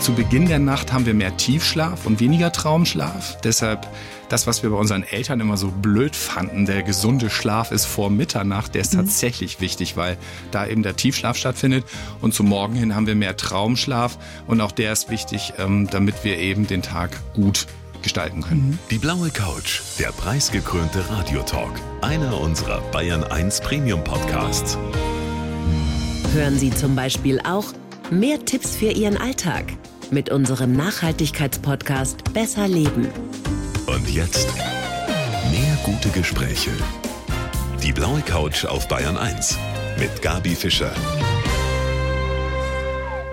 Zu Beginn der Nacht haben wir mehr Tiefschlaf und weniger Traumschlaf. Deshalb das, was wir bei unseren Eltern immer so blöd fanden, der gesunde Schlaf ist vor Mitternacht, der ist mhm. tatsächlich wichtig, weil da eben der Tiefschlaf stattfindet. Und zum Morgen hin haben wir mehr Traumschlaf und auch der ist wichtig, ähm, damit wir eben den Tag gut gestalten können. Mhm. Die blaue Couch, der preisgekrönte Radiotalk, einer unserer Bayern 1 Premium Podcasts. Hören Sie zum Beispiel auch mehr Tipps für Ihren Alltag mit unserem Nachhaltigkeitspodcast Besser Leben. Und jetzt mehr gute Gespräche. Die blaue Couch auf Bayern 1 mit Gabi Fischer.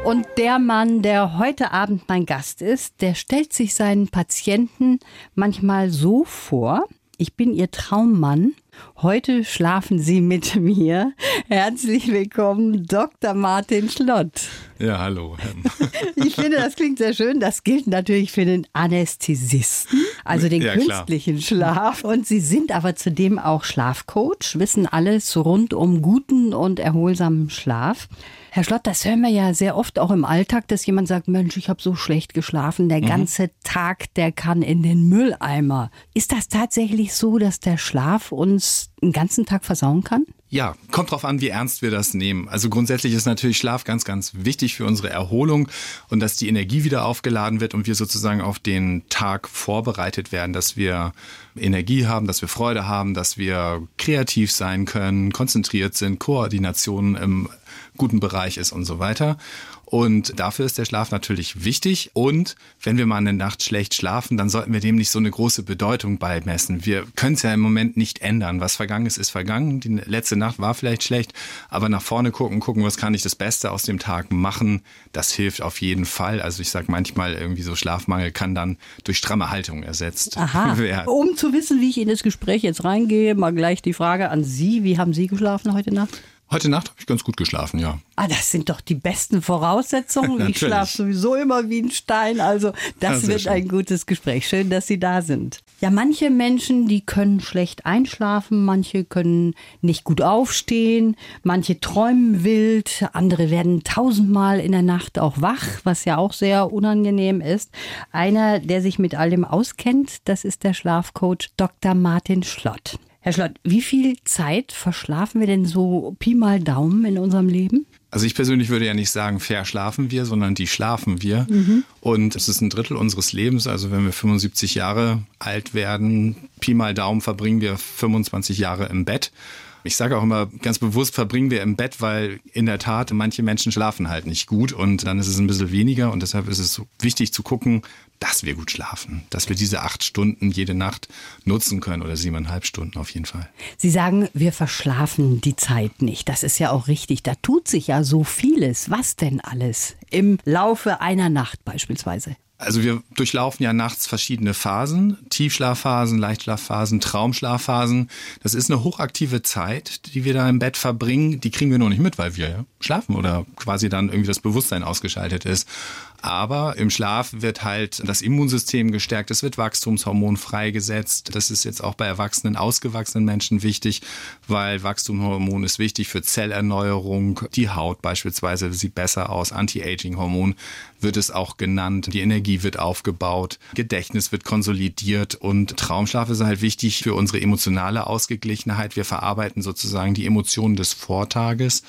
Und der Mann, der heute Abend mein Gast ist, der stellt sich seinen Patienten manchmal so vor, ich bin Ihr Traummann. Heute schlafen Sie mit mir. Herzlich willkommen, Dr. Martin Schlott. Ja, hallo. Ich finde, das klingt sehr schön. Das gilt natürlich für den Anästhesisten, also den ja, künstlichen Schlaf. Und Sie sind aber zudem auch Schlafcoach, wissen alles rund um guten und erholsamen Schlaf. Herr Schlott, das hören wir ja sehr oft auch im Alltag, dass jemand sagt, Mensch, ich habe so schlecht geschlafen, der mhm. ganze Tag, der kann in den Mülleimer. Ist das tatsächlich so, dass der Schlaf uns einen ganzen Tag versauen kann? Ja, kommt drauf an, wie ernst wir das nehmen. Also grundsätzlich ist natürlich Schlaf ganz, ganz wichtig für unsere Erholung und dass die Energie wieder aufgeladen wird und wir sozusagen auf den Tag vorbereitet werden, dass wir Energie haben, dass wir Freude haben, dass wir kreativ sein können, konzentriert sind, Koordination im guten Bereich ist und so weiter. Und dafür ist der Schlaf natürlich wichtig. Und wenn wir mal eine Nacht schlecht schlafen, dann sollten wir dem nicht so eine große Bedeutung beimessen. Wir können es ja im Moment nicht ändern. Was vergangen ist, ist vergangen. Die letzte Nacht war vielleicht schlecht, aber nach vorne gucken, gucken, was kann ich das Beste aus dem Tag machen, das hilft auf jeden Fall. Also ich sage manchmal irgendwie so Schlafmangel kann dann durch stramme Haltung ersetzt Aha. werden. Um zu wissen, wie ich in das Gespräch jetzt reingehe, mal gleich die Frage an Sie. Wie haben Sie geschlafen heute Nacht? Heute Nacht habe ich ganz gut geschlafen, ja. Ah, das sind doch die besten Voraussetzungen. ich schlafe sowieso immer wie ein Stein. Also das ja, wird schön. ein gutes Gespräch. Schön, dass Sie da sind. Ja, manche Menschen, die können schlecht einschlafen, manche können nicht gut aufstehen, manche träumen wild, andere werden tausendmal in der Nacht auch wach, was ja auch sehr unangenehm ist. Einer, der sich mit all dem auskennt, das ist der Schlafcoach Dr. Martin Schlott. Herr Schlott, wie viel Zeit verschlafen wir denn so Pi mal Daumen in unserem Leben? Also ich persönlich würde ja nicht sagen, verschlafen wir, sondern die schlafen wir. Mhm. Und es ist ein Drittel unseres Lebens. Also wenn wir 75 Jahre alt werden, Pi mal Daumen verbringen wir 25 Jahre im Bett. Ich sage auch immer ganz bewusst, verbringen wir im Bett, weil in der Tat manche Menschen schlafen halt nicht gut und dann ist es ein bisschen weniger und deshalb ist es wichtig zu gucken, dass wir gut schlafen, dass wir diese acht Stunden jede Nacht nutzen können oder siebeneinhalb Stunden auf jeden Fall. Sie sagen, wir verschlafen die Zeit nicht. Das ist ja auch richtig. Da tut sich ja so vieles. Was denn alles? Im Laufe einer Nacht beispielsweise. Also wir durchlaufen ja nachts verschiedene Phasen, Tiefschlafphasen, Leichtschlafphasen, Traumschlafphasen. Das ist eine hochaktive Zeit, die wir da im Bett verbringen. Die kriegen wir noch nicht mit, weil wir schlafen oder quasi dann irgendwie das Bewusstsein ausgeschaltet ist. Aber im Schlaf wird halt das Immunsystem gestärkt, es wird Wachstumshormon freigesetzt. Das ist jetzt auch bei erwachsenen, ausgewachsenen Menschen wichtig, weil Wachstumshormon ist wichtig für Zellerneuerung. Die Haut beispielsweise sieht besser aus. Anti-Aging-Hormon wird es auch genannt. Die Energie wird aufgebaut, Gedächtnis wird konsolidiert und Traumschlaf ist halt wichtig für unsere emotionale Ausgeglichenheit. Wir verarbeiten sozusagen die Emotionen des Vortages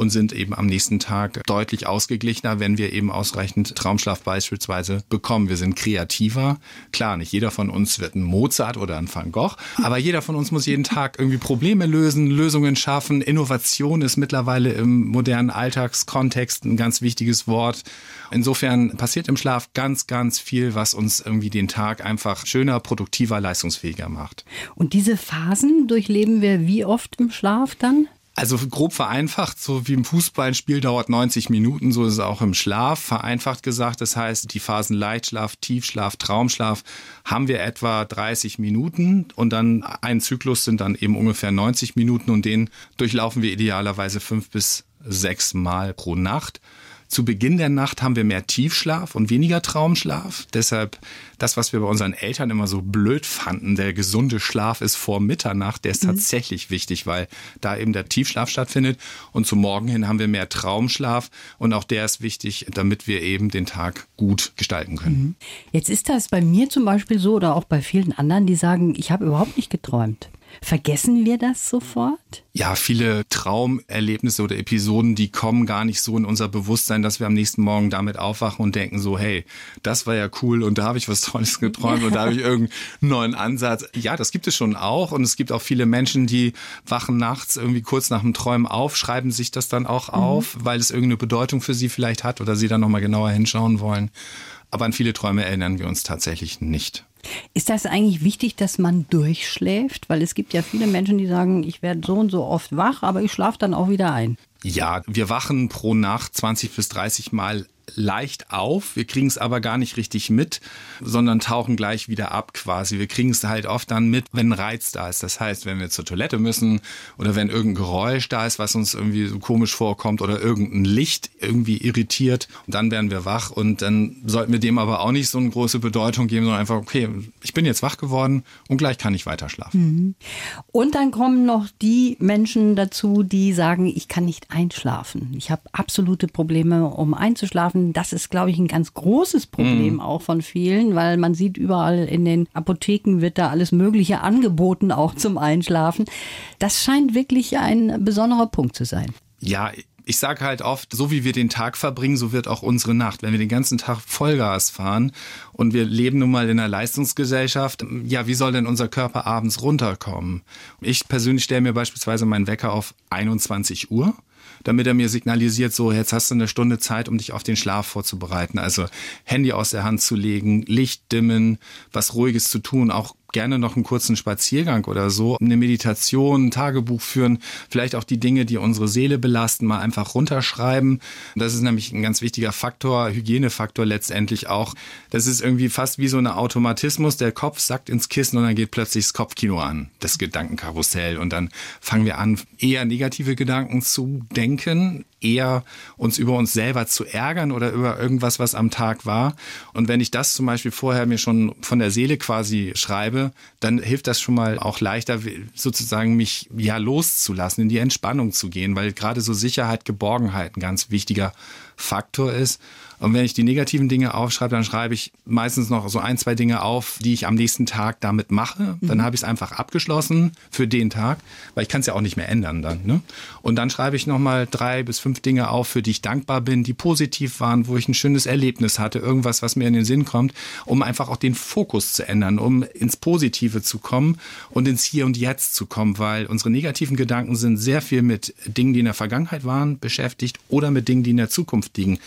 und sind eben am nächsten Tag deutlich ausgeglichener, wenn wir eben ausreichend Traumschlaf beispielsweise bekommen. Wir sind kreativer. Klar, nicht jeder von uns wird ein Mozart oder ein Van Gogh, aber jeder von uns muss jeden Tag irgendwie Probleme lösen, Lösungen schaffen. Innovation ist mittlerweile im modernen Alltagskontext ein ganz wichtiges Wort. Insofern passiert im Schlaf ganz, ganz viel, was uns irgendwie den Tag einfach schöner, produktiver, leistungsfähiger macht. Und diese Phasen durchleben wir wie oft im Schlaf dann? Also grob vereinfacht, so wie im Fußball, ein Spiel dauert 90 Minuten, so ist es auch im Schlaf. Vereinfacht gesagt, das heißt, die Phasen Leichtschlaf, Tiefschlaf, Traumschlaf haben wir etwa 30 Minuten und dann ein Zyklus sind dann eben ungefähr 90 Minuten und den durchlaufen wir idealerweise fünf bis sechs Mal pro Nacht. Zu Beginn der Nacht haben wir mehr Tiefschlaf und weniger Traumschlaf. Deshalb das, was wir bei unseren Eltern immer so blöd fanden, der gesunde Schlaf ist vor Mitternacht, der ist mhm. tatsächlich wichtig, weil da eben der Tiefschlaf stattfindet. Und zum Morgen hin haben wir mehr Traumschlaf und auch der ist wichtig, damit wir eben den Tag gut gestalten können. Mhm. Jetzt ist das bei mir zum Beispiel so oder auch bei vielen anderen, die sagen, ich habe überhaupt nicht geträumt. Vergessen wir das sofort? Ja, viele Traumerlebnisse oder Episoden, die kommen gar nicht so in unser Bewusstsein, dass wir am nächsten Morgen damit aufwachen und denken so, hey, das war ja cool und da habe ich was Tolles geträumt und da habe ich irgendeinen neuen Ansatz. Ja, das gibt es schon auch und es gibt auch viele Menschen, die wachen nachts irgendwie kurz nach dem Träumen auf, schreiben sich das dann auch mhm. auf, weil es irgendeine Bedeutung für sie vielleicht hat oder sie dann nochmal genauer hinschauen wollen. Aber an viele Träume erinnern wir uns tatsächlich nicht. Ist das eigentlich wichtig, dass man durchschläft? Weil es gibt ja viele Menschen, die sagen, ich werde so und so oft wach, aber ich schlafe dann auch wieder ein. Ja, wir wachen pro Nacht 20 bis 30 Mal leicht auf. Wir kriegen es aber gar nicht richtig mit, sondern tauchen gleich wieder ab quasi. Wir kriegen es halt oft dann mit, wenn ein Reiz da ist. Das heißt, wenn wir zur Toilette müssen oder wenn irgendein Geräusch da ist, was uns irgendwie so komisch vorkommt oder irgendein Licht irgendwie irritiert, dann werden wir wach und dann sollten wir dem aber auch nicht so eine große Bedeutung geben, sondern einfach, okay, ich bin jetzt wach geworden und gleich kann ich weiter schlafen. Mhm. Und dann kommen noch die Menschen dazu, die sagen, ich kann nicht einschlafen. Ich habe absolute Probleme, um einzuschlafen Einschlafen, das ist, glaube ich, ein ganz großes Problem mhm. auch von vielen, weil man sieht überall in den Apotheken wird da alles Mögliche angeboten, auch zum Einschlafen. Das scheint wirklich ein besonderer Punkt zu sein. Ja, ich sage halt oft, so wie wir den Tag verbringen, so wird auch unsere Nacht. Wenn wir den ganzen Tag Vollgas fahren und wir leben nun mal in einer Leistungsgesellschaft, ja, wie soll denn unser Körper abends runterkommen? Ich persönlich stelle mir beispielsweise meinen Wecker auf 21 Uhr damit er mir signalisiert, so jetzt hast du eine Stunde Zeit, um dich auf den Schlaf vorzubereiten. Also Handy aus der Hand zu legen, Licht dimmen, was Ruhiges zu tun, auch gerne noch einen kurzen Spaziergang oder so, eine Meditation, ein Tagebuch führen, vielleicht auch die Dinge, die unsere Seele belasten, mal einfach runterschreiben. Das ist nämlich ein ganz wichtiger Faktor, Hygienefaktor letztendlich auch. Das ist irgendwie fast wie so ein Automatismus. Der Kopf sackt ins Kissen und dann geht plötzlich das Kopfkino an, das Gedankenkarussell. Und dann fangen wir an, eher negative Gedanken zu denken, eher uns über uns selber zu ärgern oder über irgendwas, was am Tag war. Und wenn ich das zum Beispiel vorher mir schon von der Seele quasi schreibe, dann hilft das schon mal auch leichter, sozusagen mich ja loszulassen, in die Entspannung zu gehen, weil gerade so Sicherheit, Geborgenheit ein ganz wichtiger Faktor ist. Und wenn ich die negativen Dinge aufschreibe, dann schreibe ich meistens noch so ein, zwei Dinge auf, die ich am nächsten Tag damit mache. Dann mhm. habe ich es einfach abgeschlossen für den Tag, weil ich kann es ja auch nicht mehr ändern dann. Ne? Und dann schreibe ich nochmal drei bis fünf Dinge auf, für die ich dankbar bin, die positiv waren, wo ich ein schönes Erlebnis hatte, irgendwas, was mir in den Sinn kommt, um einfach auch den Fokus zu ändern, um ins Positive zu kommen und ins Hier und Jetzt zu kommen, weil unsere negativen Gedanken sind sehr viel mit Dingen, die in der Vergangenheit waren, beschäftigt oder mit Dingen, die in der Zukunft liegen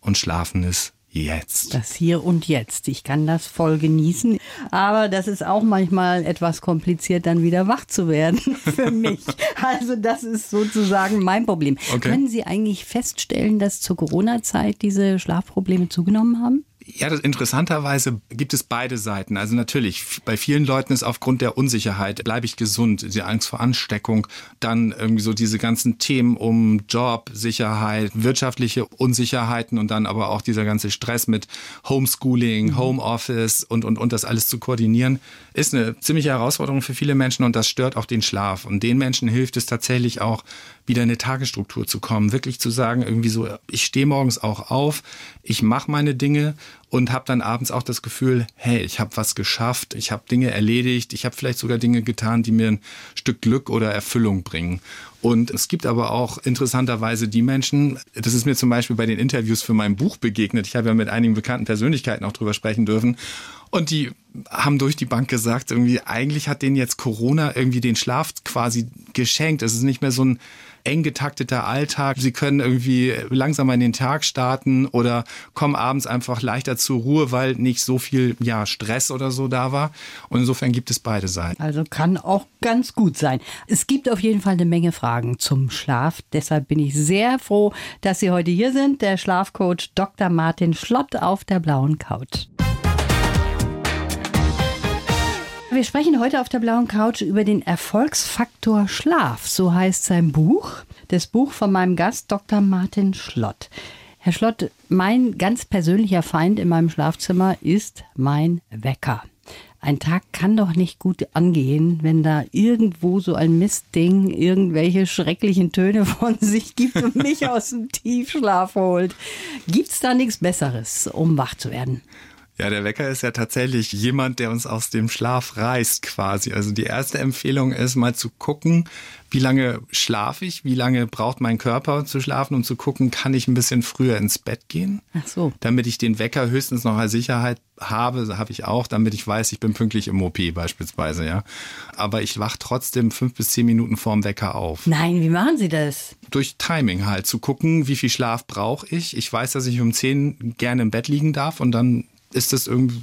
und schlafen ist jetzt. Das Hier und Jetzt. Ich kann das voll genießen. Aber das ist auch manchmal etwas kompliziert, dann wieder wach zu werden für mich. Also das ist sozusagen mein Problem. Okay. Können Sie eigentlich feststellen, dass zur Corona-Zeit diese Schlafprobleme zugenommen haben? Ja, das, interessanterweise gibt es beide Seiten. Also natürlich, bei vielen Leuten ist aufgrund der Unsicherheit, bleibe ich gesund, die Angst vor Ansteckung, dann irgendwie so diese ganzen Themen um Job, Sicherheit, wirtschaftliche Unsicherheiten und dann aber auch dieser ganze Stress mit Homeschooling, mhm. Homeoffice und, und, und das alles zu koordinieren, ist eine ziemliche Herausforderung für viele Menschen und das stört auch den Schlaf. Und den Menschen hilft es tatsächlich auch, wieder in eine Tagesstruktur zu kommen, wirklich zu sagen, irgendwie so, ich stehe morgens auch auf, ich mache meine Dinge und habe dann abends auch das Gefühl, hey, ich habe was geschafft, ich habe Dinge erledigt, ich habe vielleicht sogar Dinge getan, die mir ein Stück Glück oder Erfüllung bringen. Und es gibt aber auch interessanterweise die Menschen, das ist mir zum Beispiel bei den Interviews für mein Buch begegnet, ich habe ja mit einigen bekannten Persönlichkeiten auch drüber sprechen dürfen, und die haben durch die Bank gesagt, irgendwie, eigentlich hat denen jetzt Corona irgendwie den Schlaf quasi geschenkt. Es ist nicht mehr so ein eng getakteter Alltag. Sie können irgendwie langsamer in den Tag starten oder kommen abends einfach leichter zur Ruhe, weil nicht so viel ja, Stress oder so da war. Und insofern gibt es beide Seiten. Also kann auch ganz gut sein. Es gibt auf jeden Fall eine Menge Fragen zum Schlaf. Deshalb bin ich sehr froh, dass Sie heute hier sind. Der Schlafcoach Dr. Martin Schlott auf der blauen Couch. Wir sprechen heute auf der blauen Couch über den Erfolgsfaktor Schlaf. So heißt sein Buch. Das Buch von meinem Gast Dr. Martin Schlott. Herr Schlott, mein ganz persönlicher Feind in meinem Schlafzimmer ist mein Wecker. Ein Tag kann doch nicht gut angehen, wenn da irgendwo so ein Mistding irgendwelche schrecklichen Töne von sich gibt und mich aus dem Tiefschlaf holt. Gibt's da nichts Besseres, um wach zu werden? Ja, der Wecker ist ja tatsächlich jemand, der uns aus dem Schlaf reißt quasi. Also die erste Empfehlung ist mal zu gucken, wie lange schlafe ich, wie lange braucht mein Körper zu schlafen, um zu gucken, kann ich ein bisschen früher ins Bett gehen? Ach so. Damit ich den Wecker höchstens noch als Sicherheit habe, habe ich auch, damit ich weiß, ich bin pünktlich im OP beispielsweise, ja. Aber ich wach trotzdem fünf bis zehn Minuten vorm Wecker auf. Nein, wie machen Sie das? Durch Timing halt, zu gucken, wie viel Schlaf brauche ich. Ich weiß, dass ich um zehn gerne im Bett liegen darf und dann ist das irgendwie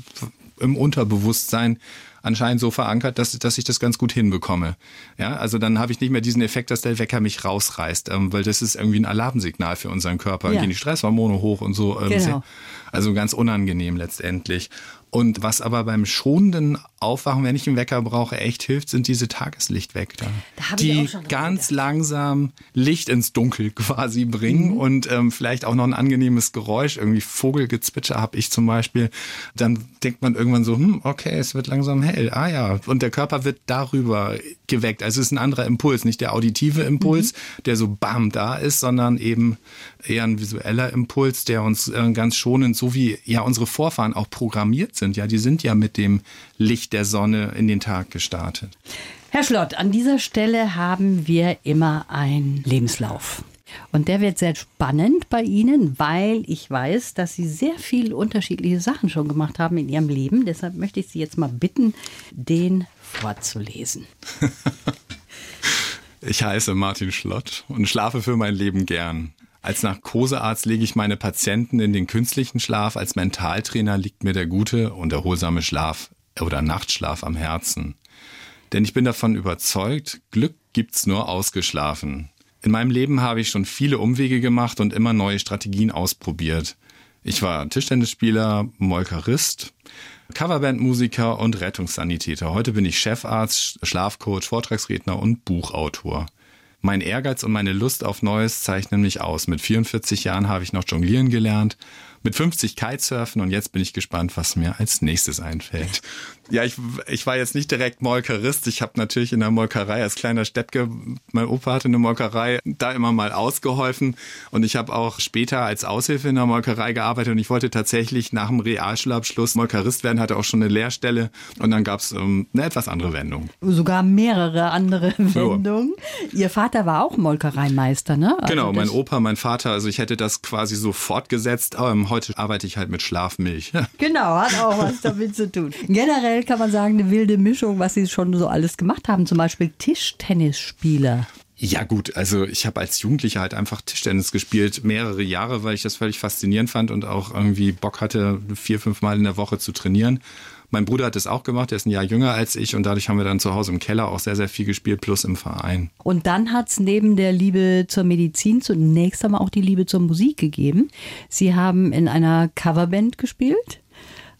im Unterbewusstsein anscheinend so verankert, dass, dass ich das ganz gut hinbekomme. Ja, also dann habe ich nicht mehr diesen Effekt, dass der Wecker mich rausreißt, ähm, weil das ist irgendwie ein Alarmsignal für unseren Körper. Ja. Gehen die Stresshormone hoch und so. Ähm, genau. Also ganz unangenehm letztendlich. Und was aber beim schonenden Aufwachen, wenn ich einen Wecker brauche, echt hilft, sind diese Tageslichtwecker, da die ganz langsam Licht ins Dunkel quasi bringen mhm. und ähm, vielleicht auch noch ein angenehmes Geräusch, irgendwie Vogelgezwitscher habe ich zum Beispiel. Dann denkt man irgendwann so, hm, okay, es wird langsam hell. Ah ja, und der Körper wird darüber geweckt. Also es ist ein anderer Impuls, nicht der auditive Impuls, mhm. der so bam da ist, sondern eben eher ein visueller Impuls, der uns äh, ganz schonend, so wie ja unsere Vorfahren auch programmiert sind. Ja, die sind ja mit dem Licht der Sonne in den Tag gestartet. Herr Schlott, an dieser Stelle haben wir immer einen Lebenslauf. Und der wird sehr spannend bei Ihnen, weil ich weiß, dass Sie sehr viele unterschiedliche Sachen schon gemacht haben in Ihrem Leben. Deshalb möchte ich Sie jetzt mal bitten, den vorzulesen. ich heiße Martin Schlott und schlafe für mein Leben gern. Als Narkosearzt lege ich meine Patienten in den künstlichen Schlaf. Als Mentaltrainer liegt mir der gute und erholsame Schlaf oder Nachtschlaf am Herzen. Denn ich bin davon überzeugt, Glück gibt's nur ausgeschlafen. In meinem Leben habe ich schon viele Umwege gemacht und immer neue Strategien ausprobiert. Ich war Tischtennisspieler, Molkerist, Coverbandmusiker und Rettungssanitäter. Heute bin ich Chefarzt, Schlafcoach, Vortragsredner und Buchautor. Mein Ehrgeiz und meine Lust auf Neues zeichnen mich aus. Mit 44 Jahren habe ich noch jonglieren gelernt mit 50 Kitesurfen und jetzt bin ich gespannt, was mir als nächstes einfällt. Ja, ich, ich war jetzt nicht direkt Molkerist. Ich habe natürlich in der Molkerei als kleiner Steppke, mein Opa hatte eine Molkerei, da immer mal ausgeholfen. Und ich habe auch später als Aushilfe in der Molkerei gearbeitet und ich wollte tatsächlich nach dem Realschulabschluss Molkerist werden, hatte auch schon eine Lehrstelle und dann gab es ähm, eine etwas andere Wendung. Sogar mehrere andere Wendungen. Ja. Ihr Vater war auch Molkereimeister, ne? Also genau, mein Opa, mein Vater, also ich hätte das quasi so fortgesetzt. Ähm, heute arbeite ich halt mit Schlafmilch. genau, hat auch was damit zu tun. Generell generell kann man sagen, eine wilde Mischung, was sie schon so alles gemacht haben. Zum Beispiel Tischtennisspieler. Ja gut, also ich habe als Jugendlicher halt einfach Tischtennis gespielt, mehrere Jahre, weil ich das völlig faszinierend fand und auch irgendwie Bock hatte, vier, fünf Mal in der Woche zu trainieren. Mein Bruder hat das auch gemacht, der ist ein Jahr jünger als ich und dadurch haben wir dann zu Hause im Keller auch sehr, sehr viel gespielt, plus im Verein. Und dann hat es neben der Liebe zur Medizin zunächst einmal auch die Liebe zur Musik gegeben. Sie haben in einer Coverband gespielt,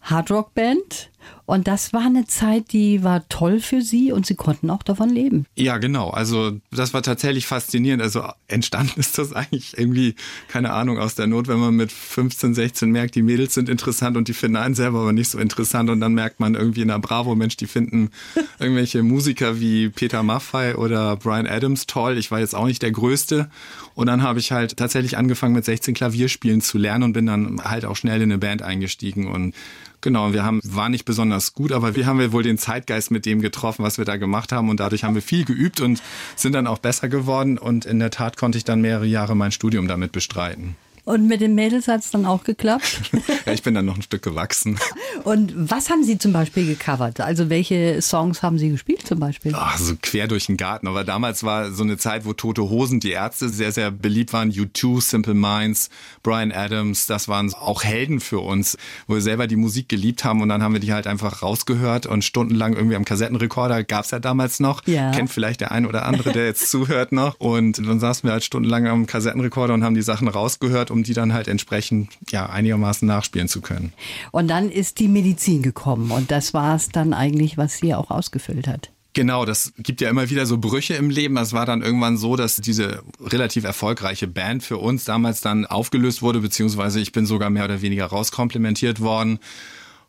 Hardrock-Band und das war eine Zeit, die war toll für Sie und Sie konnten auch davon leben. Ja, genau. Also das war tatsächlich faszinierend. Also entstanden ist das eigentlich irgendwie, keine Ahnung, aus der Not, wenn man mit 15, 16 merkt, die Mädels sind interessant und die finden einen selber aber nicht so interessant. Und dann merkt man irgendwie in der Bravo, Mensch, die finden irgendwelche Musiker wie Peter Maffay oder Brian Adams toll. Ich war jetzt auch nicht der Größte. Und dann habe ich halt tatsächlich angefangen mit 16 Klavierspielen zu lernen und bin dann halt auch schnell in eine Band eingestiegen und Genau, wir haben, war nicht besonders gut, aber wir haben wir wohl den Zeitgeist mit dem getroffen, was wir da gemacht haben und dadurch haben wir viel geübt und sind dann auch besser geworden und in der Tat konnte ich dann mehrere Jahre mein Studium damit bestreiten. Und mit den Mädels hat es dann auch geklappt? ja, ich bin dann noch ein Stück gewachsen. Und was haben Sie zum Beispiel gecovert? Also welche Songs haben Sie gespielt zum Beispiel? Ach, so quer durch den Garten. Aber damals war so eine Zeit, wo Tote Hosen, die Ärzte sehr, sehr beliebt waren. U2, Simple Minds, Brian Adams, das waren auch Helden für uns, wo wir selber die Musik geliebt haben. Und dann haben wir die halt einfach rausgehört und stundenlang irgendwie am Kassettenrekorder, gab es ja damals noch. Ja. Kennt vielleicht der ein oder andere, der jetzt zuhört noch. Und dann saßen wir halt stundenlang am Kassettenrekorder und haben die Sachen rausgehört, um die dann halt entsprechend ja einigermaßen nachspielen zu können. Und dann ist die Medizin gekommen und das war es dann eigentlich, was sie auch ausgefüllt hat. Genau, das gibt ja immer wieder so Brüche im Leben. Das war dann irgendwann so, dass diese relativ erfolgreiche Band für uns damals dann aufgelöst wurde, beziehungsweise ich bin sogar mehr oder weniger rauskomplimentiert worden.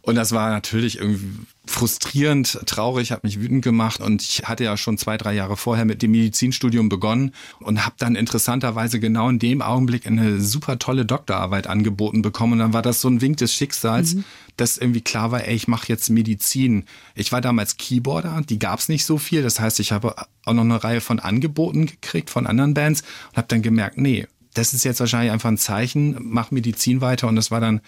Und das war natürlich irgendwie frustrierend, traurig, hat mich wütend gemacht und ich hatte ja schon zwei, drei Jahre vorher mit dem Medizinstudium begonnen und habe dann interessanterweise genau in dem Augenblick eine super tolle Doktorarbeit angeboten bekommen und dann war das so ein Wink des Schicksals, mhm. dass irgendwie klar war, ey, ich mache jetzt Medizin. Ich war damals Keyboarder, die gab's nicht so viel, das heißt, ich habe auch noch eine Reihe von Angeboten gekriegt von anderen Bands und habe dann gemerkt, nee, das ist jetzt wahrscheinlich einfach ein Zeichen, mach Medizin weiter und das war dann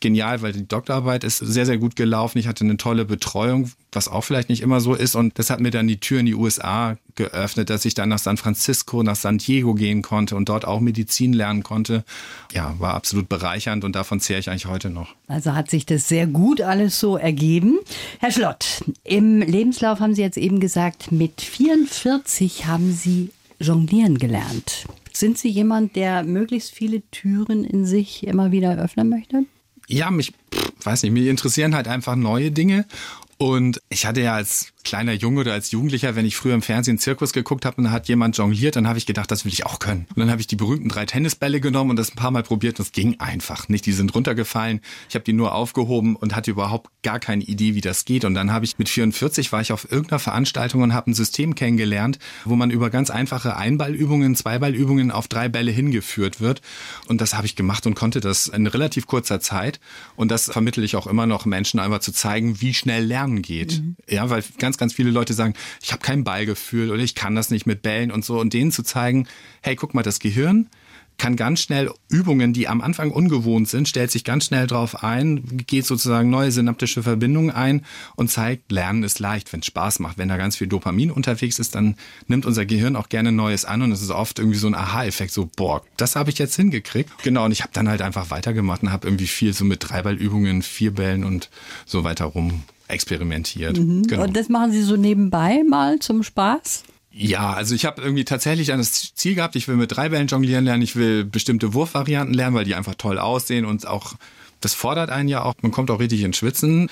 genial, weil die Doktorarbeit ist sehr, sehr gut gelaufen. Ich hatte eine tolle Betreuung, was auch vielleicht nicht immer so ist. Und das hat mir dann die Tür in die USA geöffnet, dass ich dann nach San Francisco, nach San Diego gehen konnte und dort auch Medizin lernen konnte. Ja, war absolut bereichernd und davon zehre ich eigentlich heute noch. Also hat sich das sehr gut alles so ergeben. Herr Schlott, im Lebenslauf haben Sie jetzt eben gesagt, mit 44 haben Sie jonglieren gelernt. Sind Sie jemand, der möglichst viele Türen in sich immer wieder öffnen möchte? Ja, mich, weiß nicht, mich interessieren halt einfach neue Dinge. Und ich hatte ja als kleiner Junge oder als Jugendlicher, wenn ich früher im Fernsehen Zirkus geguckt habe und da hat jemand jongliert, dann habe ich gedacht, das will ich auch können. Und dann habe ich die berühmten drei Tennisbälle genommen und das ein paar Mal probiert und es ging einfach nicht. Die sind runtergefallen. Ich habe die nur aufgehoben und hatte überhaupt gar keine Idee, wie das geht. Und dann habe ich mit 44 war ich auf irgendeiner Veranstaltung und habe ein System kennengelernt, wo man über ganz einfache Einballübungen, Zweiballübungen auf drei Bälle hingeführt wird. Und das habe ich gemacht und konnte das in relativ kurzer Zeit. Und das vermittle ich auch immer noch Menschen, einfach zu zeigen, wie schnell Lernen geht. Mhm. Ja, weil ganz ganz, ganz viele Leute sagen, ich habe kein Ballgefühl oder ich kann das nicht mit Bällen und so. Und denen zu zeigen, hey, guck mal, das Gehirn kann ganz schnell Übungen, die am Anfang ungewohnt sind, stellt sich ganz schnell drauf ein, geht sozusagen neue synaptische Verbindungen ein und zeigt, Lernen ist leicht, wenn es Spaß macht. Wenn da ganz viel Dopamin unterwegs ist, dann nimmt unser Gehirn auch gerne Neues an und es ist oft irgendwie so ein Aha-Effekt, so, boah, das habe ich jetzt hingekriegt. Genau, und ich habe dann halt einfach weitergemacht und habe irgendwie viel so mit Dreiballübungen, Vierbällen und so weiter rum experimentiert. Mhm. Genau. Und das machen Sie so nebenbei mal zum Spaß? Ja, also ich habe irgendwie tatsächlich dann das Ziel gehabt, ich will mit drei Bällen jonglieren lernen, ich will bestimmte Wurfvarianten lernen, weil die einfach toll aussehen und auch das fordert einen ja auch, man kommt auch richtig ins Schwitzen.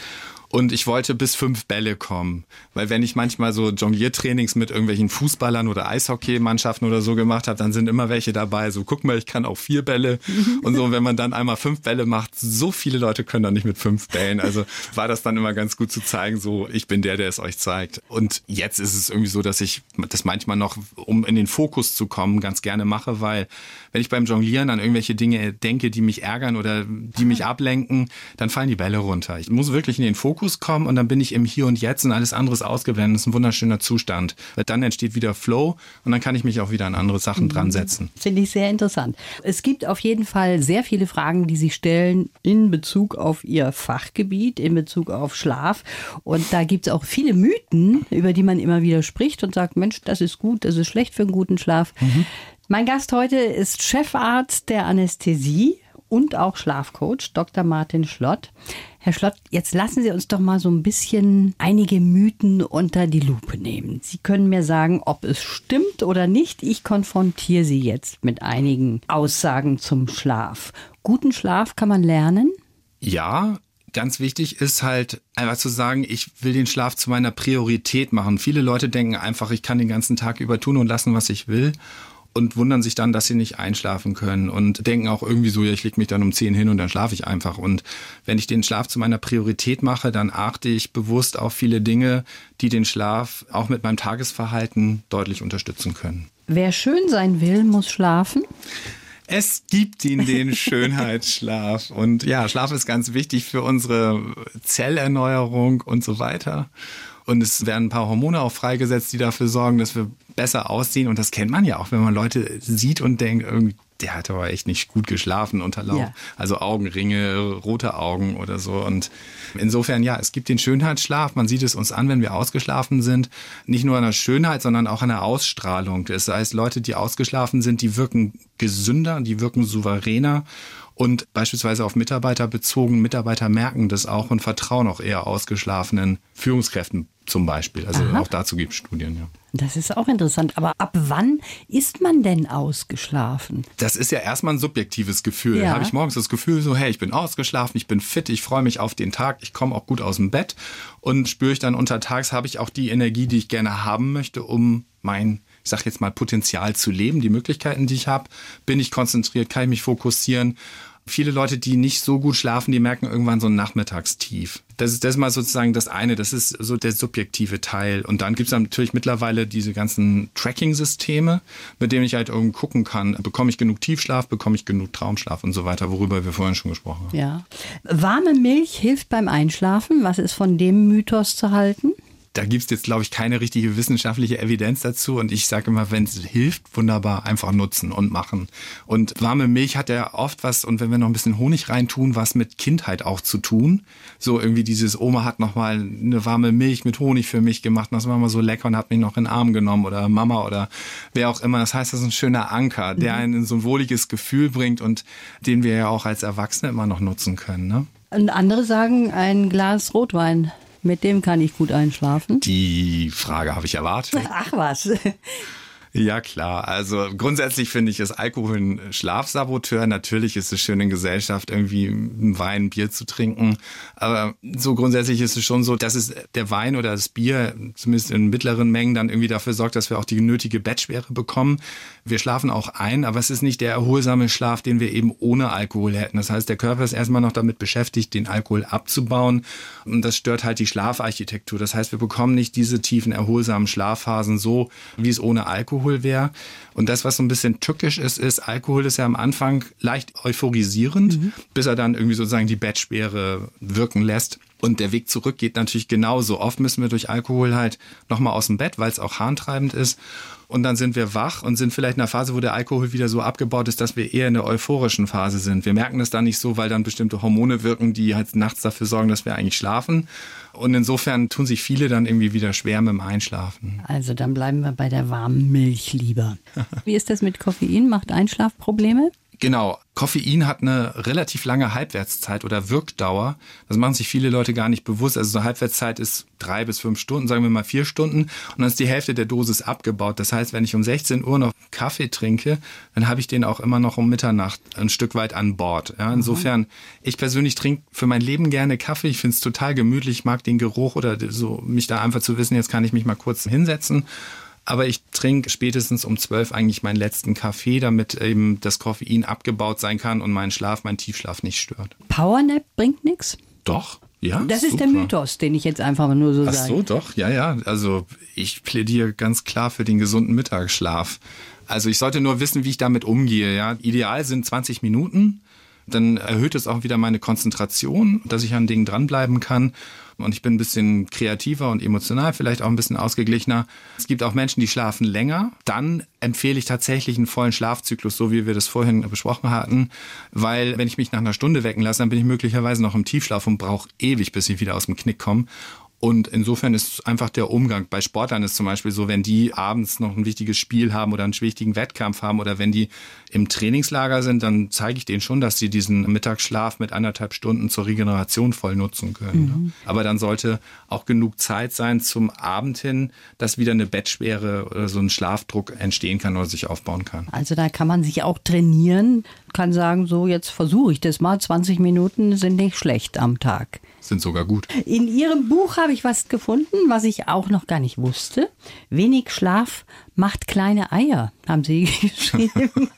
Und ich wollte bis fünf Bälle kommen. Weil wenn ich manchmal so Jongliertrainings mit irgendwelchen Fußballern oder Eishockeymannschaften oder so gemacht habe, dann sind immer welche dabei. So, guck mal, ich kann auch vier Bälle. Und so, wenn man dann einmal fünf Bälle macht, so viele Leute können dann nicht mit fünf Bällen. Also war das dann immer ganz gut zu zeigen, so, ich bin der, der es euch zeigt. Und jetzt ist es irgendwie so, dass ich das manchmal noch, um in den Fokus zu kommen, ganz gerne mache, weil wenn ich beim Jonglieren an irgendwelche Dinge denke, die mich ärgern oder die mich ablenken, dann fallen die Bälle runter. Ich muss wirklich in den Fokus Fokus kommen und dann bin ich im Hier und Jetzt und alles andere ist ausgeblendet. Das ist ein wunderschöner Zustand. Dann entsteht wieder Flow und dann kann ich mich auch wieder an andere Sachen mhm. dran setzen. Finde ich sehr interessant. Es gibt auf jeden Fall sehr viele Fragen, die Sie stellen in Bezug auf Ihr Fachgebiet, in Bezug auf Schlaf. Und da gibt es auch viele Mythen, über die man immer wieder spricht und sagt, Mensch, das ist gut, das ist schlecht für einen guten Schlaf. Mhm. Mein Gast heute ist Chefarzt der Anästhesie und auch Schlafcoach, Dr. Martin Schlott. Herr Schlott, jetzt lassen Sie uns doch mal so ein bisschen einige Mythen unter die Lupe nehmen. Sie können mir sagen, ob es stimmt oder nicht. Ich konfrontiere Sie jetzt mit einigen Aussagen zum Schlaf. Guten Schlaf kann man lernen? Ja, ganz wichtig ist halt einfach zu sagen, ich will den Schlaf zu meiner Priorität machen. Viele Leute denken einfach, ich kann den ganzen Tag über tun und lassen, was ich will und wundern sich dann, dass sie nicht einschlafen können und denken auch irgendwie so, ja, ich leg mich dann um zehn hin und dann schlafe ich einfach. Und wenn ich den Schlaf zu meiner Priorität mache, dann achte ich bewusst auf viele Dinge, die den Schlaf auch mit meinem Tagesverhalten deutlich unterstützen können. Wer schön sein will, muss schlafen. Es gibt ihn den Schönheitsschlaf. Und ja, Schlaf ist ganz wichtig für unsere Zellerneuerung und so weiter. Und es werden ein paar Hormone auch freigesetzt, die dafür sorgen, dass wir besser aussehen. Und das kennt man ja auch, wenn man Leute sieht und denkt, irgendwie, der hat aber echt nicht gut geschlafen unter Laub. Ja. Also Augenringe, rote Augen oder so. Und insofern, ja, es gibt den Schönheitsschlaf. Man sieht es uns an, wenn wir ausgeschlafen sind. Nicht nur an der Schönheit, sondern auch an der Ausstrahlung. Das heißt, Leute, die ausgeschlafen sind, die wirken gesünder, die wirken souveräner Und beispielsweise auf Mitarbeiter bezogen, Mitarbeiter merken das auch und vertrauen auch eher ausgeschlafenen Führungskräften zum Beispiel. Also Aha. auch dazu gibt es Studien, ja. Das ist auch interessant. Aber ab wann ist man denn ausgeschlafen? Das ist ja erstmal ein subjektives Gefühl. Ja. Habe ich morgens das Gefühl so, hey, ich bin ausgeschlafen, ich bin fit, ich freue mich auf den Tag, ich komme auch gut aus dem Bett und spüre ich dann untertags, habe ich auch die Energie, die ich gerne haben möchte, um mein ich sage jetzt mal, Potenzial zu leben, die Möglichkeiten, die ich habe. Bin ich konzentriert, kann ich mich fokussieren Viele Leute, die nicht so gut schlafen, die merken irgendwann so ein Nachmittagstief. Das ist, das mal sozusagen das eine, das ist so der subjektive Teil. Und dann gibt es natürlich mittlerweile diese ganzen Tracking-Systeme, mit denen ich halt irgendwie gucken kann, bekomme ich genug Tiefschlaf, bekomme ich genug Traumschlaf und so weiter, worüber wir vorhin schon gesprochen haben. Ja. Warme Milch hilft beim Einschlafen. Was ist von dem Mythos zu halten? Da gibt es jetzt, glaube ich, keine richtige wissenschaftliche Evidenz dazu. Und ich sage immer, wenn es hilft, wunderbar, einfach nutzen und machen. Und warme Milch hat ja oft was, und wenn wir noch ein bisschen Honig reintun, was mit Kindheit auch zu tun. So irgendwie dieses Oma hat noch mal eine warme Milch mit Honig für mich gemacht. Und das war mal so lecker und hat mich noch in den Arm genommen oder Mama oder wer auch immer. Das heißt, das ist ein schöner Anker, der mhm. einen in so ein wohliges Gefühl bringt und den wir ja auch als Erwachsene immer noch nutzen können. Ne? Und andere sagen, ein Glas Rotwein mit dem kann ich gut einschlafen. Die Frage habe ich erwartet. Ach was. Ja, klar. Also grundsätzlich finde ich, ist Alkohol ein Schlafsaboteur. Natürlich ist es schön in Gesellschaft irgendwie ein Wein, Bier zu trinken. Aber so grundsätzlich ist es schon so, dass es der Wein oder das Bier, zumindest in mittleren Mengen, dann irgendwie dafür sorgt, dass wir auch die nötige Bettschwere bekommen. Wir schlafen auch ein, aber es ist nicht der erholsame Schlaf, den wir eben ohne Alkohol hätten. Das heißt, der Körper ist erstmal noch damit beschäftigt, den Alkohol abzubauen. Und das stört halt die Schlafarchitektur. Das heißt, wir bekommen nicht diese tiefen, erholsamen Schlafphasen so, wie es ohne Alkohol wäre. Und das, was so ein bisschen tückisch ist, ist, Alkohol ist ja am Anfang leicht euphorisierend, mhm. bis er dann irgendwie sozusagen die Bettsperre wirken lässt. Und der Weg zurück geht natürlich genauso. Oft müssen wir durch Alkohol halt nochmal aus dem Bett, weil es auch harntreibend ist. Und dann sind wir wach und sind vielleicht in einer Phase, wo der Alkohol wieder so abgebaut ist, dass wir eher in der euphorischen Phase sind. Wir merken das dann nicht so, weil dann bestimmte Hormone wirken, die halt nachts dafür sorgen, dass wir eigentlich schlafen. Und insofern tun sich viele dann irgendwie wieder schwer mit dem Einschlafen. Also dann bleiben wir bei der warmen Milch lieber. Wie ist das mit Koffein? Macht Einschlafprobleme? Genau. Koffein hat eine relativ lange Halbwertszeit oder Wirkdauer. Das machen sich viele Leute gar nicht bewusst. Also so eine Halbwertszeit ist drei bis fünf Stunden, sagen wir mal vier Stunden. Und dann ist die Hälfte der Dosis abgebaut. Das heißt, wenn ich um 16 Uhr noch Kaffee trinke, dann habe ich den auch immer noch um Mitternacht ein Stück weit an Bord. Ja, insofern, ich persönlich trinke für mein Leben gerne Kaffee. Ich finde es total gemütlich, ich mag den Geruch oder so, mich da einfach zu wissen, jetzt kann ich mich mal kurz hinsetzen aber ich trinke spätestens um zwölf eigentlich meinen letzten Kaffee, damit eben das Koffein abgebaut sein kann und mein Schlaf, mein Tiefschlaf nicht stört. Powernap bringt nichts? Doch. Ja, das ist der Mythos, den ich jetzt einfach nur so sage. Ach so, doch, ja, ja. Also ich plädiere ganz klar für den gesunden Mittagsschlaf. Also ich sollte nur wissen, wie ich damit umgehe. Ja, ideal sind 20 Minuten. Dann erhöht es auch wieder meine Konzentration, dass ich an Dingen dranbleiben kann und ich bin ein bisschen kreativer und emotional, vielleicht auch ein bisschen ausgeglichener. Es gibt auch Menschen, die schlafen länger. Dann empfehle ich tatsächlich einen vollen Schlafzyklus, so wie wir das vorhin besprochen hatten, weil wenn ich mich nach einer Stunde wecken lasse, dann bin ich möglicherweise noch im Tiefschlaf und brauche ewig, bis ich wieder aus dem Knick komme. Und insofern ist einfach der Umgang. Bei Sportlern ist zum Beispiel so, wenn die abends noch ein wichtiges Spiel haben oder einen wichtigen Wettkampf haben oder wenn die im Trainingslager sind, dann zeige ich denen schon, dass sie diesen Mittagsschlaf mit anderthalb Stunden zur Regeneration voll nutzen können. Ne? Mhm. Aber dann sollte auch genug Zeit sein zum Abend hin, dass wieder eine Bettschwere oder so ein Schlafdruck entstehen kann oder sich aufbauen kann. Also da kann man sich auch trainieren, kann sagen, so jetzt versuche ich das mal. 20 Minuten sind nicht schlecht am Tag sind sogar gut. In Ihrem Buch habe ich was gefunden, was ich auch noch gar nicht wusste. Wenig Schlaf macht kleine Eier, haben Sie geschrieben.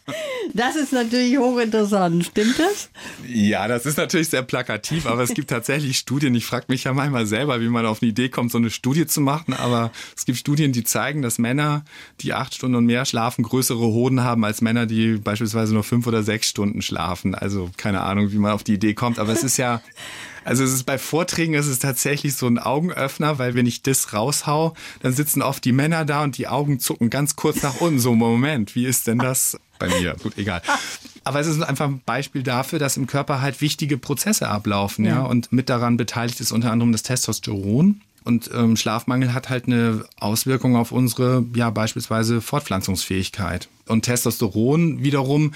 das ist natürlich hochinteressant. Stimmt das? Ja, das ist natürlich sehr plakativ, aber es gibt tatsächlich Studien. Ich frage mich ja manchmal selber, wie man auf eine Idee kommt, so eine Studie zu machen. Aber es gibt Studien, die zeigen, dass Männer, die acht Stunden und mehr schlafen, größere Hoden haben als Männer, die beispielsweise nur fünf oder sechs Stunden schlafen. Also keine Ahnung, wie man auf die Idee kommt. Aber es ist ja also es ist bei Vorträgen ist es tatsächlich so ein Augenöffner, weil wenn ich das raushau, dann sitzen oft die Männer da und die Augen zucken ganz kurz nach unten. So, Moment, wie ist denn das bei mir? Gut, egal. Aber es ist einfach ein Beispiel dafür, dass im Körper halt wichtige Prozesse ablaufen, ja. ja? Und mit daran beteiligt ist unter anderem das Testosteron. Und ähm, Schlafmangel hat halt eine Auswirkung auf unsere, ja, beispielsweise Fortpflanzungsfähigkeit. Und Testosteron wiederum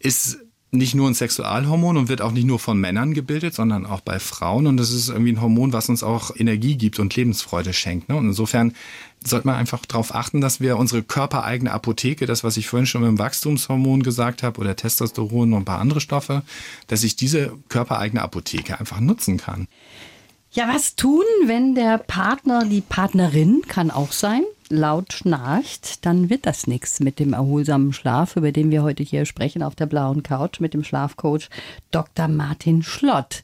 ist nicht nur ein Sexualhormon und wird auch nicht nur von Männern gebildet, sondern auch bei Frauen. Und das ist irgendwie ein Hormon, was uns auch Energie gibt und Lebensfreude schenkt. Ne? Und insofern sollte man einfach darauf achten, dass wir unsere körpereigene Apotheke, das, was ich vorhin schon mit dem Wachstumshormon gesagt habe, oder Testosteron und ein paar andere Stoffe, dass ich diese körpereigene Apotheke einfach nutzen kann. Ja, was tun, wenn der Partner, die Partnerin kann auch sein, laut schnarcht, dann wird das nichts mit dem erholsamen Schlaf, über den wir heute hier sprechen auf der blauen Couch mit dem Schlafcoach Dr. Martin Schlott.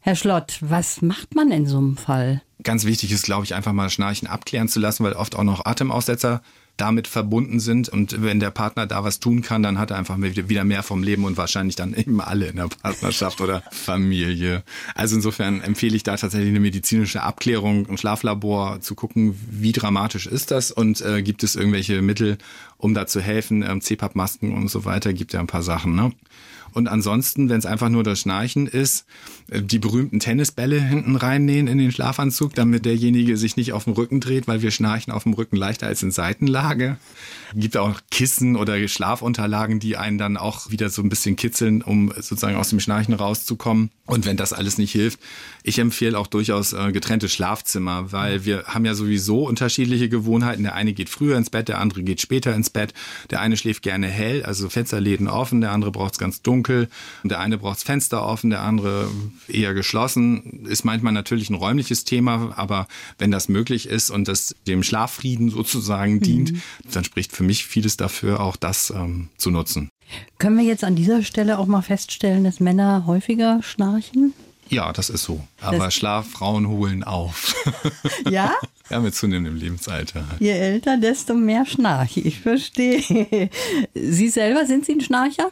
Herr Schlott, was macht man in so einem Fall? Ganz wichtig ist, glaube ich, einfach mal Schnarchen abklären zu lassen, weil oft auch noch Atemaussetzer damit verbunden sind. Und wenn der Partner da was tun kann, dann hat er einfach wieder mehr vom Leben und wahrscheinlich dann eben alle in der Partnerschaft oder Familie. Also insofern empfehle ich da tatsächlich eine medizinische Abklärung im Schlaflabor zu gucken, wie dramatisch ist das und äh, gibt es irgendwelche Mittel, um da zu helfen. Ähm, CPAP-Masken und so weiter gibt ja ein paar Sachen. Ne? Und ansonsten, wenn es einfach nur das Schnarchen ist, äh, die berühmten Tennisbälle hinten reinnähen in den Schlafanzug, damit derjenige sich nicht auf dem Rücken dreht, weil wir schnarchen auf dem Rücken leichter als in Seitenlage. Gibt auch Kissen oder Schlafunterlagen, die einen dann auch wieder so ein bisschen kitzeln, um sozusagen aus dem Schnarchen rauszukommen. Und wenn das alles nicht hilft, ich empfehle auch durchaus äh, getrennte Schlafzimmer, weil wir haben ja sowieso unterschiedliche Gewohnheiten. Der eine geht früher ins Bett, der andere geht später ins Bett. Der eine schläft gerne hell, also Fensterläden offen, der andere braucht es ganz dunkel. Der eine braucht Fenster offen, der andere eher geschlossen. Ist manchmal natürlich ein räumliches Thema, aber wenn das möglich ist und das dem Schlaffrieden sozusagen mhm. dient, dann spricht für mich vieles dafür, auch das ähm, zu nutzen. Können wir jetzt an dieser Stelle auch mal feststellen, dass Männer häufiger schnarchen? Ja, das ist so. Aber das Schlaffrauen holen auf. Ja? ja, mit zunehmendem Lebensalter. Je älter, desto mehr Schnarch. Ich verstehe. Sie selber, sind Sie ein Schnarcher?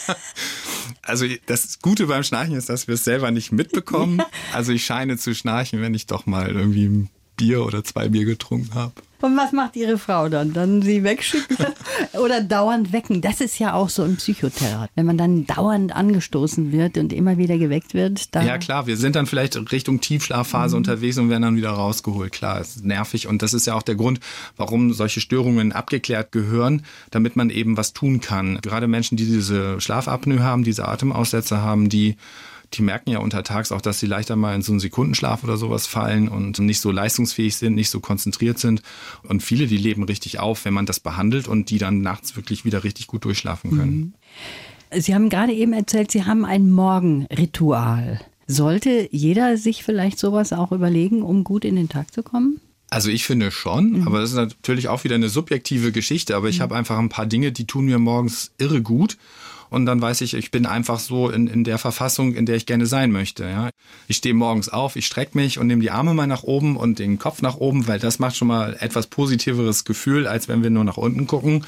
also das Gute beim Schnarchen ist, dass wir es selber nicht mitbekommen. Also ich scheine zu schnarchen, wenn ich doch mal irgendwie ein Bier oder zwei Bier getrunken habe. Und was macht Ihre Frau dann? Dann sie wegschicken oder dauernd wecken? Das ist ja auch so ein Psychotherapie. Wenn man dann dauernd angestoßen wird und immer wieder geweckt wird. Dann ja klar, wir sind dann vielleicht Richtung Tiefschlafphase mhm. unterwegs und werden dann wieder rausgeholt. Klar, es ist nervig und das ist ja auch der Grund, warum solche Störungen abgeklärt gehören, damit man eben was tun kann. Gerade Menschen, die diese Schlafapnoe haben, diese Atemaussetzer haben, die die merken ja untertags auch, dass sie leichter mal in so einen Sekundenschlaf oder sowas fallen und nicht so leistungsfähig sind, nicht so konzentriert sind. Und viele, die leben richtig auf, wenn man das behandelt und die dann nachts wirklich wieder richtig gut durchschlafen können. Mhm. Sie haben gerade eben erzählt, Sie haben ein Morgenritual. Sollte jeder sich vielleicht sowas auch überlegen, um gut in den Tag zu kommen? Also ich finde schon, mhm. aber das ist natürlich auch wieder eine subjektive Geschichte. Aber ich mhm. habe einfach ein paar Dinge, die tun mir morgens irre gut und dann weiß ich, ich bin einfach so in, in der Verfassung, in der ich gerne sein möchte. Ja. Ich stehe morgens auf, ich strecke mich und nehme die Arme mal nach oben und den Kopf nach oben, weil das macht schon mal etwas positiveres Gefühl, als wenn wir nur nach unten gucken.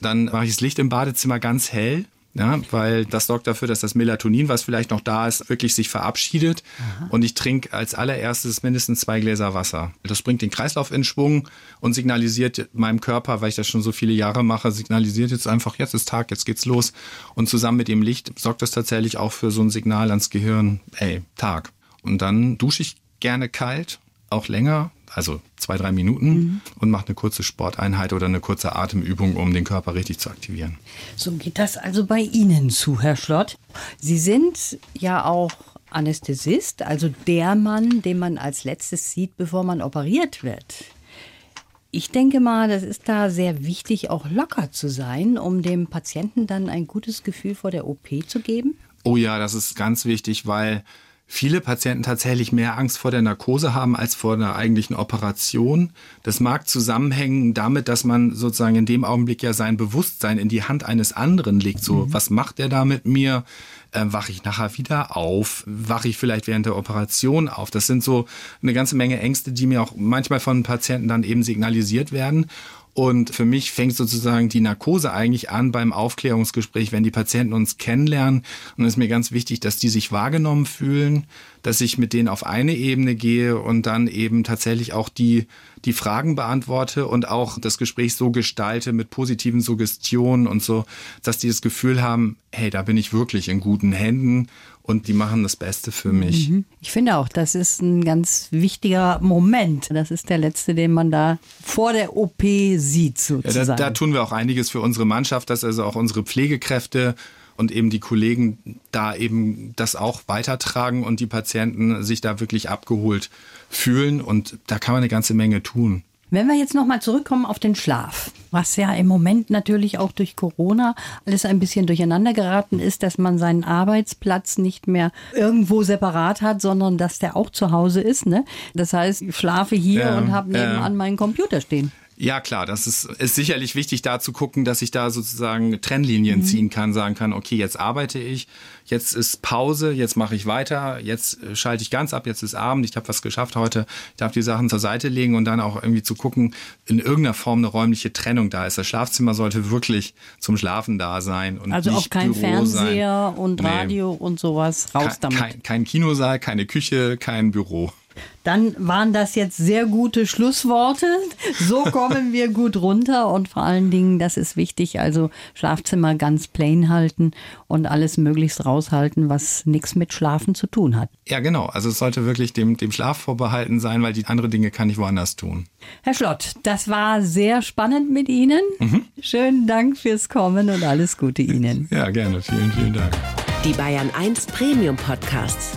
Dann mache ich das Licht im Badezimmer ganz hell ja, weil das sorgt dafür, dass das Melatonin, was vielleicht noch da ist, wirklich sich verabschiedet. Aha. Und ich trinke als allererstes mindestens zwei Gläser Wasser. Das bringt den Kreislauf in Schwung und signalisiert meinem Körper, weil ich das schon so viele Jahre mache, signalisiert jetzt einfach, jetzt ist Tag, jetzt geht's los. Und zusammen mit dem Licht sorgt das tatsächlich auch für so ein Signal ans Gehirn, ey, Tag. Und dann dusche ich gerne kalt, auch länger, also zwei, drei Minuten mhm. und macht eine kurze Sporteinheit oder eine kurze Atemübung, um den Körper richtig zu aktivieren. So geht das also bei Ihnen zu, Herr Schlott. Sie sind ja auch Anästhesist, also der Mann, den man als letztes sieht, bevor man operiert wird. Ich denke mal, das ist da sehr wichtig, auch locker zu sein, um dem Patienten dann ein gutes Gefühl vor der OP zu geben. Oh ja, das ist ganz wichtig, weil viele Patienten tatsächlich mehr Angst vor der Narkose haben als vor einer eigentlichen Operation. Das mag zusammenhängen damit, dass man sozusagen in dem Augenblick ja sein Bewusstsein in die Hand eines anderen legt. So, mhm. was macht der da mit mir? Äh, wache ich nachher wieder auf? Wache ich vielleicht während der Operation auf? Das sind so eine ganze Menge Ängste, die mir auch manchmal von Patienten dann eben signalisiert werden. Und für mich fängt sozusagen die Narkose eigentlich an beim Aufklärungsgespräch, wenn die Patienten uns kennenlernen. Und es ist mir ganz wichtig, dass die sich wahrgenommen fühlen, dass ich mit denen auf eine Ebene gehe und dann eben tatsächlich auch die, die Fragen beantworte und auch das Gespräch so gestalte mit positiven Suggestionen und so, dass die das Gefühl haben, hey, da bin ich wirklich in guten Händen und die machen das Beste für mich. Mhm. Ich finde auch, das ist ein ganz wichtiger Moment. Das ist der letzte, den man da vor der OP sieht sozusagen. Ja, da, da tun wir auch einiges für unsere Mannschaft, dass also auch unsere Pflegekräfte und eben die Kollegen da eben das auch weitertragen und die Patienten sich da wirklich abgeholt fühlen. Und da kann man eine ganze Menge tun. Wenn wir jetzt nochmal zurückkommen auf den Schlaf, was ja im Moment natürlich auch durch Corona alles ein bisschen durcheinander geraten ist, dass man seinen Arbeitsplatz nicht mehr irgendwo separat hat, sondern dass der auch zu Hause ist. Ne? Das heißt, ich schlafe hier ja, und habe nebenan ja. meinen Computer stehen. Ja, klar, das ist, ist sicherlich wichtig, da zu gucken, dass ich da sozusagen Trennlinien mhm. ziehen kann, sagen kann, okay, jetzt arbeite ich, jetzt ist Pause, jetzt mache ich weiter, jetzt äh, schalte ich ganz ab, jetzt ist Abend, ich habe was geschafft heute, ich darf die Sachen zur Seite legen und dann auch irgendwie zu gucken, in irgendeiner Form eine räumliche Trennung da ist. Das Schlafzimmer sollte wirklich zum Schlafen da sein. Und also auch kein Büro Fernseher sein. und Radio nee. und sowas, raus damit. Kein, kein Kinosaal, keine Küche, kein Büro. Dann waren das jetzt sehr gute Schlussworte. So kommen wir gut runter und vor allen Dingen, das ist wichtig, also Schlafzimmer ganz plain halten und alles möglichst raushalten, was nichts mit Schlafen zu tun hat. Ja, genau. Also es sollte wirklich dem, dem Schlaf vorbehalten sein, weil die andere Dinge kann ich woanders tun. Herr Schlott, das war sehr spannend mit Ihnen. Mhm. Schönen Dank fürs Kommen und alles Gute Ihnen. Ja, gerne. Vielen, vielen Dank. Die Bayern 1 Premium Podcasts.